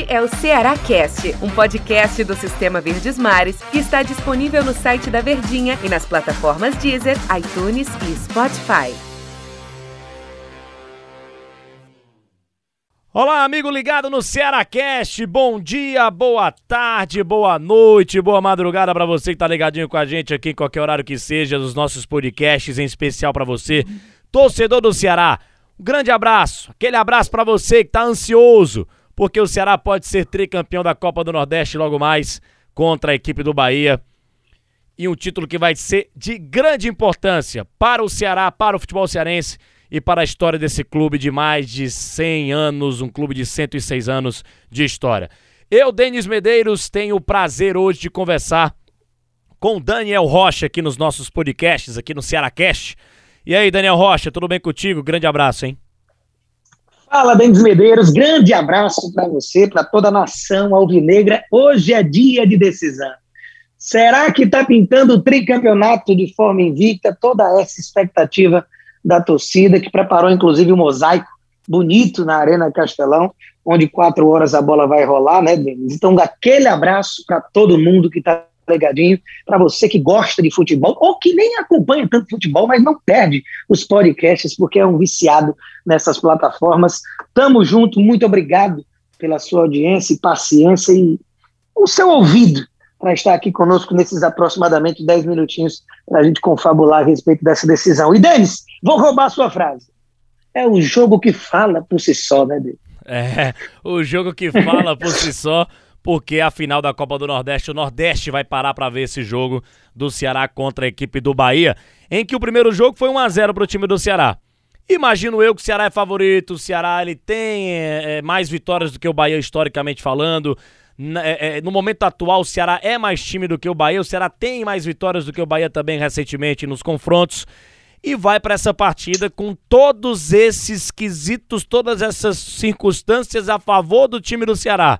Este é o Ceará Cast, um podcast do Sistema Verdes Mares que está disponível no site da Verdinha e nas plataformas Deezer, iTunes e Spotify. Olá, amigo ligado no Ceará Cast. Bom dia, boa tarde, boa noite, boa madrugada para você que tá ligadinho com a gente aqui em qualquer horário que seja, dos nossos podcasts, em especial para você, torcedor do Ceará. Um grande abraço, aquele abraço para você que tá ansioso porque o Ceará pode ser tricampeão da Copa do Nordeste logo mais contra a equipe do Bahia. E um título que vai ser de grande importância para o Ceará, para o futebol cearense e para a história desse clube de mais de 100 anos, um clube de 106 anos de história. Eu, Denis Medeiros, tenho o prazer hoje de conversar com Daniel Rocha aqui nos nossos podcasts, aqui no Ceará Cast. E aí, Daniel Rocha, tudo bem contigo? Grande abraço, hein? Fala, Denis Medeiros, grande abraço para você, para toda a nação alvinegra. Hoje é dia de decisão. Será que está pintando o tricampeonato de forma invicta? Toda essa expectativa da torcida, que preparou inclusive um mosaico bonito na Arena Castelão, onde quatro horas a bola vai rolar, né, Denis? Então, aquele abraço para todo mundo que está legadinho, para você que gosta de futebol ou que nem acompanha tanto futebol, mas não perde os podcasts porque é um viciado nessas plataformas. Tamo junto, muito obrigado pela sua audiência e paciência e o seu ouvido para estar aqui conosco nesses aproximadamente 10 minutinhos para a gente confabular a respeito dessa decisão. E Denis, vou roubar a sua frase. É o jogo que fala por si só, né, Denis? É, o jogo que fala por si só porque a final da Copa do Nordeste, o Nordeste vai parar para ver esse jogo do Ceará contra a equipe do Bahia, em que o primeiro jogo foi 1 a 0 para o time do Ceará. Imagino eu que o Ceará é favorito, o Ceará ele tem é, mais vitórias do que o Bahia historicamente falando. É, no momento atual, o Ceará é mais time do que o Bahia, o Ceará tem mais vitórias do que o Bahia também recentemente nos confrontos. E vai para essa partida com todos esses quesitos, todas essas circunstâncias a favor do time do Ceará.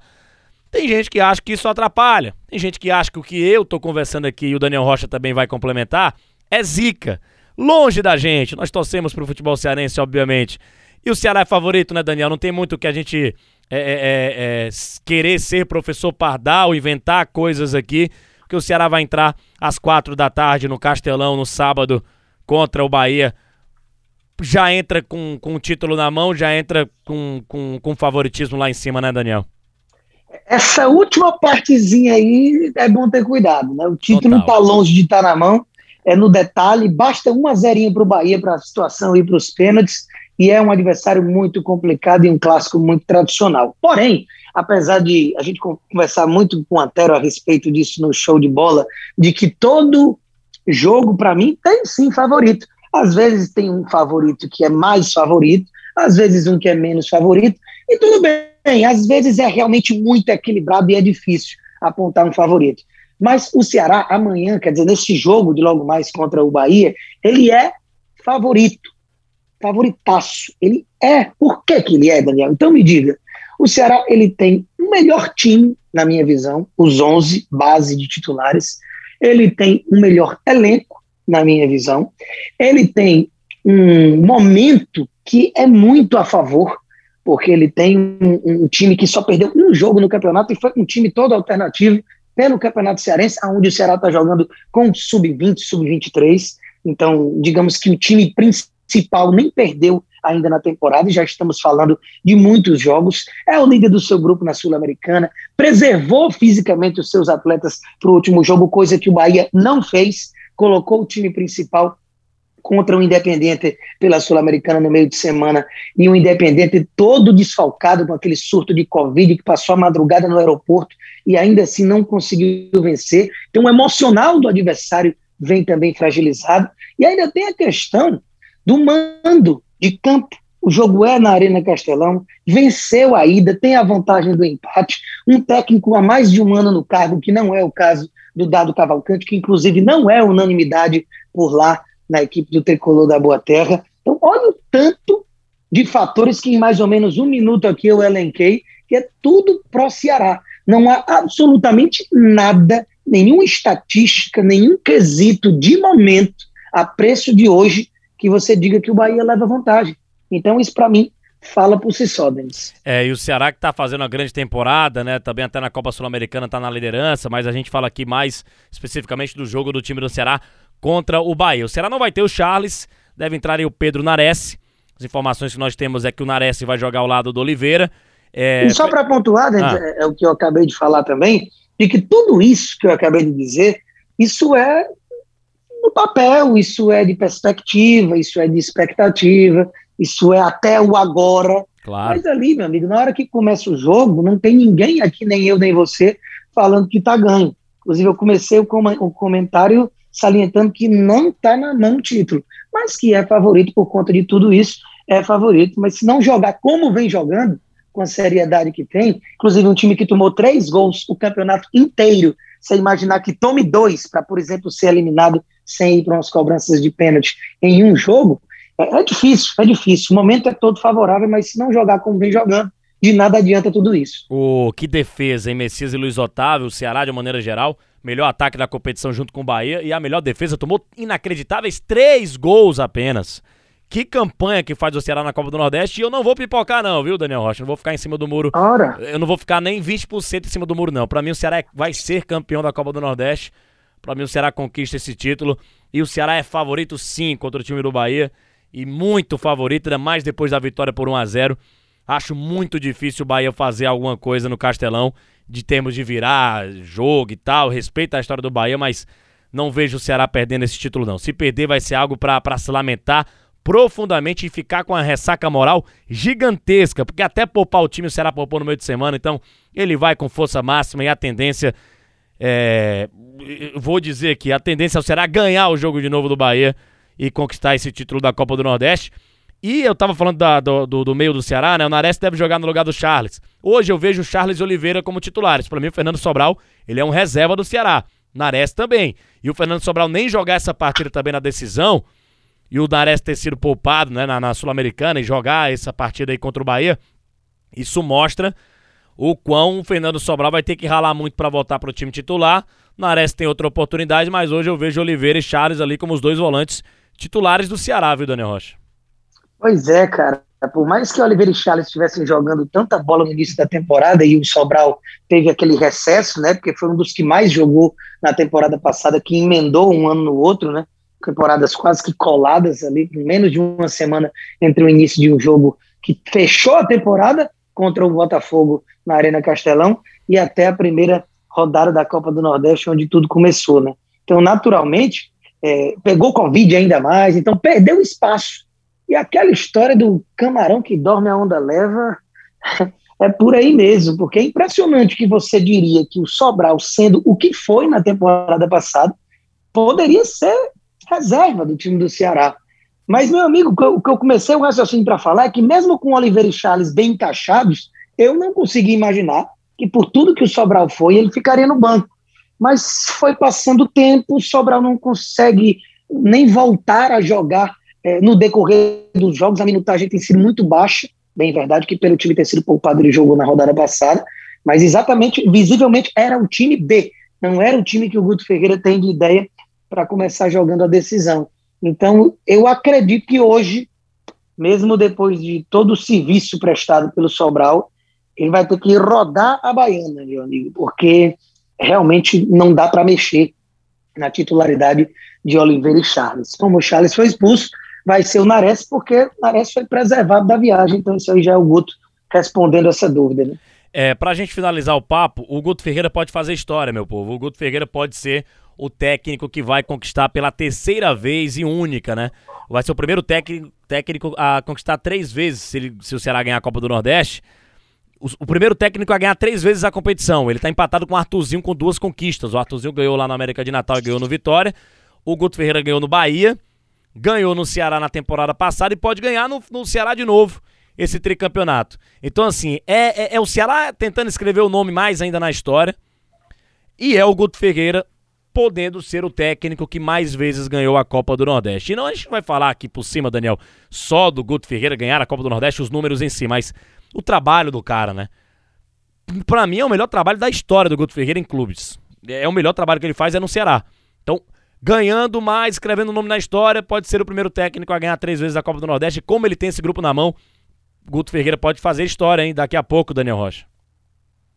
Tem gente que acha que isso atrapalha. Tem gente que acha que o que eu tô conversando aqui e o Daniel Rocha também vai complementar é zica. Longe da gente. Nós torcemos pro futebol cearense, obviamente. E o Ceará é favorito, né, Daniel? Não tem muito que a gente é, é, é, é, querer ser professor Pardal, inventar coisas aqui, que o Ceará vai entrar às quatro da tarde no Castelão, no sábado, contra o Bahia. Já entra com, com o título na mão, já entra com, com, com favoritismo lá em cima, né, Daniel? Essa última partezinha aí é bom ter cuidado, né? O título não está longe de estar tá na mão, é no detalhe. Basta uma zerinha para o Bahia para a situação ir para os pênaltis, e é um adversário muito complicado e um clássico muito tradicional. Porém, apesar de a gente conversar muito com o Antero a respeito disso no show de bola, de que todo jogo, para mim, tem sim favorito. Às vezes tem um favorito que é mais favorito, às vezes um que é menos favorito, e tudo bem Bem, às vezes é realmente muito equilibrado e é difícil apontar um favorito. Mas o Ceará, amanhã, quer dizer, nesse jogo de logo mais contra o Bahia, ele é favorito. Favoritaço. Ele é. Por que, que ele é, Daniel? Então me diga. O Ceará ele tem o melhor time, na minha visão, os 11 base de titulares. Ele tem o melhor elenco, na minha visão. Ele tem um momento que é muito a favor porque ele tem um, um, time que só perdeu um jogo no campeonato e foi um time todo alternativo pelo Campeonato Cearense, onde o Ceará está jogando com sub-20, sub-23. Então, digamos que o time principal nem perdeu ainda na temporada, e já estamos falando de muitos jogos. É o líder do seu grupo na Sul-Americana, preservou fisicamente os seus atletas para o último jogo, coisa que o Bahia não fez, colocou o time principal contra o Independente pela Sul-Americana no meio de semana e o Independente todo desfalcado com aquele surto de Covid que passou a madrugada no aeroporto e ainda assim não conseguiu vencer. Então, o emocional do adversário vem também fragilizado. E ainda tem a questão do mando de campo. O jogo é na Arena Castelão, venceu a ida, tem a vantagem do empate. Um técnico há mais de um ano no cargo, que não é o caso do Dado Cavalcante, que inclusive não é unanimidade por lá na equipe do Tricolor da Boa Terra. Então, olha o tanto de fatores que em mais ou menos um minuto aqui eu elenquei, que é tudo pro Ceará. Não há absolutamente nada, nenhuma estatística, nenhum quesito de momento, a preço de hoje, que você diga que o Bahia leva vantagem. Então, isso para mim fala por si só, Denis. É, e o Ceará que tá fazendo uma grande temporada, né? Também até na Copa Sul-Americana tá na liderança, mas a gente fala aqui mais especificamente do jogo do time do Ceará contra o Bahia. O Ceará não vai ter o Charles, deve entrar aí o Pedro Nares. As informações que nós temos é que o Nares vai jogar ao lado do Oliveira. É... E só para pontuar, Denis, ah. é, é o que eu acabei de falar também, de que tudo isso que eu acabei de dizer, isso é no papel, isso é de perspectiva, isso é de expectativa, isso é até o agora. Claro. Mas ali, meu amigo, na hora que começa o jogo, não tem ninguém aqui, nem eu, nem você, falando que está ganho. Inclusive, eu comecei o, com o comentário salientando que não está na mão o título, mas que é favorito por conta de tudo isso, é favorito. Mas se não jogar como vem jogando, com a seriedade que tem, inclusive um time que tomou três gols o campeonato inteiro, você imaginar que tome dois para, por exemplo, ser eliminado sem ir para umas cobranças de pênalti em um jogo, é, é, difícil, é difícil. O momento é todo favorável, mas se não jogar como vem jogando, de nada adianta tudo isso. O que defesa, em Messias e Luiz Otávio, o Ceará de uma maneira geral, melhor ataque da competição junto com o Bahia e a melhor defesa tomou inacreditáveis três gols apenas. Que campanha que faz o Ceará na Copa do Nordeste e eu não vou pipocar não, viu, Daniel Rocha? Não vou ficar em cima do muro. Ora. Eu não vou ficar nem 20% em cima do muro não. Para mim o Ceará é, vai ser campeão da Copa do Nordeste. Para mim o Ceará conquista esse título e o Ceará é favorito sim contra o time do Bahia e muito favorito, ainda mais depois da vitória por 1 a 0 Acho muito difícil o Bahia fazer alguma coisa no Castelão, de termos de virar jogo e tal. Respeito a história do Bahia, mas não vejo o Ceará perdendo esse título, não. Se perder, vai ser algo para se lamentar profundamente e ficar com a ressaca moral gigantesca, porque até poupar o time o Ceará poupou no meio de semana, então ele vai com força máxima e a tendência. É, vou dizer que a tendência é o Ceará ganhar o jogo de novo do Bahia e conquistar esse título da Copa do Nordeste. E eu tava falando da, do, do, do, meio do Ceará, né? O Nares deve jogar no lugar do Charles. Hoje eu vejo o Charles Oliveira como titulares. Para mim, o Fernando Sobral, ele é um reserva do Ceará. Nares também. E o Fernando Sobral nem jogar essa partida também na decisão, e o Nares ter sido poupado né, na, na Sul-Americana e jogar essa partida aí contra o Bahia, isso mostra o quão o Fernando Sobral vai ter que ralar muito para voltar para o time titular. Nares tem outra oportunidade, mas hoje eu vejo Oliveira e Charles ali como os dois volantes titulares do Ceará, viu, Daniel Rocha? Pois é, cara. Por mais que Oliveira e Charles estivessem jogando tanta bola no início da temporada e o Sobral teve aquele recesso, né? Porque foi um dos que mais jogou na temporada passada, que emendou um ano no outro, né? Temporadas quase que coladas ali, menos de uma semana entre o início de um jogo que fechou a temporada contra o Botafogo na Arena Castelão e até a primeira rodada da Copa do Nordeste, onde tudo começou, né? Então, naturalmente, é, pegou Covid ainda mais, então perdeu espaço. E aquela história do camarão que dorme a onda leva é por aí mesmo, porque é impressionante que você diria que o Sobral, sendo o que foi na temporada passada, poderia ser reserva do time do Ceará. Mas, meu amigo, o que eu comecei o raciocínio para falar é que, mesmo com Oliveira e Charles bem encaixados, eu não consegui imaginar que, por tudo que o Sobral foi, ele ficaria no banco. Mas foi passando o tempo, o Sobral não consegue nem voltar a jogar é, no decorrer dos jogos. A minutagem tem sido muito baixa, bem verdade que pelo time ter sido poupado, ele jogou na rodada passada, mas exatamente, visivelmente, era o time B, não era o time que o Guto Ferreira tem de ideia para começar jogando a decisão. Então, eu acredito que hoje, mesmo depois de todo o serviço prestado pelo Sobral, ele vai ter que rodar a baiana, meu amigo, porque realmente não dá para mexer na titularidade de Oliveira e Charles. Como o Charles foi expulso, vai ser o Nares, porque o Nares foi preservado da viagem, então isso aí já é o Guto respondendo essa dúvida. Né? É, pra gente finalizar o papo, o Guto Ferreira pode fazer história, meu povo. O Guto Ferreira pode ser o técnico que vai conquistar pela terceira vez e única, né? Vai ser o primeiro técnico, técnico a conquistar três vezes se, ele, se o Ceará ganhar a Copa do Nordeste. O, o, primeiro técnico a ganhar três vezes a competição. Ele tá empatado com o Arthurzinho com duas conquistas. O Arthurzinho ganhou lá na América de Natal e ganhou no Vitória. O Guto Ferreira ganhou no Bahia. Ganhou no Ceará na temporada passada e pode ganhar no, no Ceará de novo esse tricampeonato. Então, assim, é, é, é o Ceará tentando escrever o nome mais ainda na história. E é o Guto Ferreira podendo ser o técnico que mais vezes ganhou a Copa do Nordeste. E não a gente vai falar aqui por cima, Daniel, só do Guto Ferreira ganhar a Copa do Nordeste, os números em si, mas o trabalho do cara, né? Para mim é o melhor trabalho da história do Guto Ferreira em clubes. É o melhor trabalho que ele faz é no Ceará. Então, ganhando mais, escrevendo o nome na história, pode ser o primeiro técnico a ganhar três vezes a Copa do Nordeste. Como ele tem esse grupo na mão, Guto Ferreira pode fazer história, hein? Daqui a pouco, Daniel Rocha.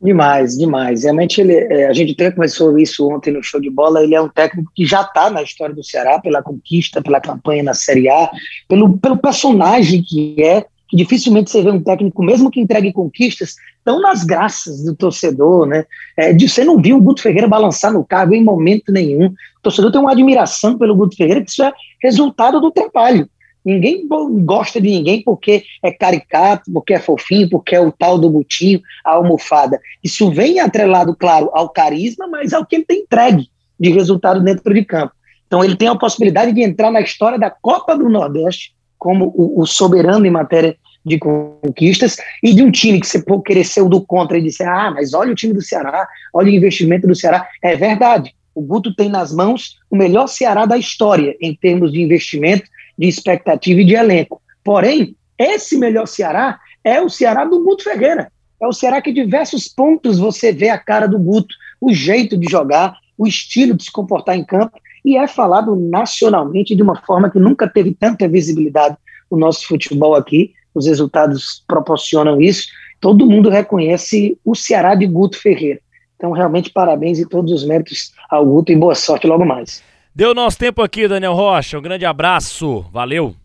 Demais, demais. Realmente ele, é, a gente até começou isso ontem no show de bola. Ele é um técnico que já está na história do Ceará pela conquista, pela campanha na Série A, pelo, pelo personagem que é. Que dificilmente você vê um técnico, mesmo que entregue conquistas, tão nas graças do torcedor, né? É, de, você não viu o Guto Ferreira balançar no cargo em momento nenhum. O torcedor tem uma admiração pelo Guto Ferreira, que isso é resultado do trabalho. Ninguém gosta de ninguém porque é caricato, porque é fofinho, porque é o tal do butinho, a almofada. Isso vem atrelado, claro, ao carisma, mas ao que ele tem entregue de resultado dentro de campo. Então ele tem a possibilidade de entrar na história da Copa do Nordeste como o, o soberano em matéria de conquistas e de um time que você ser o do contra e dizer, ah, mas olha o time do Ceará, olha o investimento do Ceará. É verdade. O Guto tem nas mãos o melhor Ceará da história em termos de investimento de expectativa e de elenco. Porém, esse melhor Ceará é o Ceará do Guto Ferreira. É o Ceará que, diversos pontos, você vê a cara do Guto, o jeito de jogar, o estilo de se comportar em campo, e é falado nacionalmente de uma forma que nunca teve tanta visibilidade no nosso futebol aqui. Os resultados proporcionam isso. Todo mundo reconhece o Ceará de Guto Ferreira. Então, realmente, parabéns e todos os méritos ao Guto e boa sorte logo mais. Deu nosso tempo aqui, Daniel Rocha. Um grande abraço. Valeu.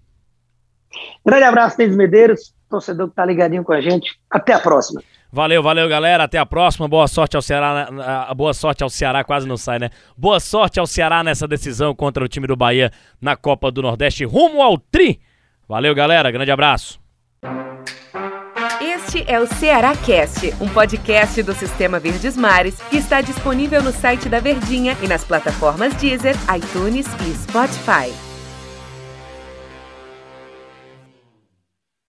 Grande abraço, Denis Medeiros, torcedor que tá ligadinho com a gente. Até a próxima. Valeu, valeu, galera. Até a próxima. Boa sorte ao Ceará. Boa sorte ao Ceará, quase não sai, né? Boa sorte ao Ceará nessa decisão contra o time do Bahia na Copa do Nordeste, rumo ao Tri. Valeu, galera. Grande abraço. Este é o Ceará Cast, um podcast do Sistema Verdes Mares que está disponível no site da Verdinha e nas plataformas Deezer, iTunes e Spotify.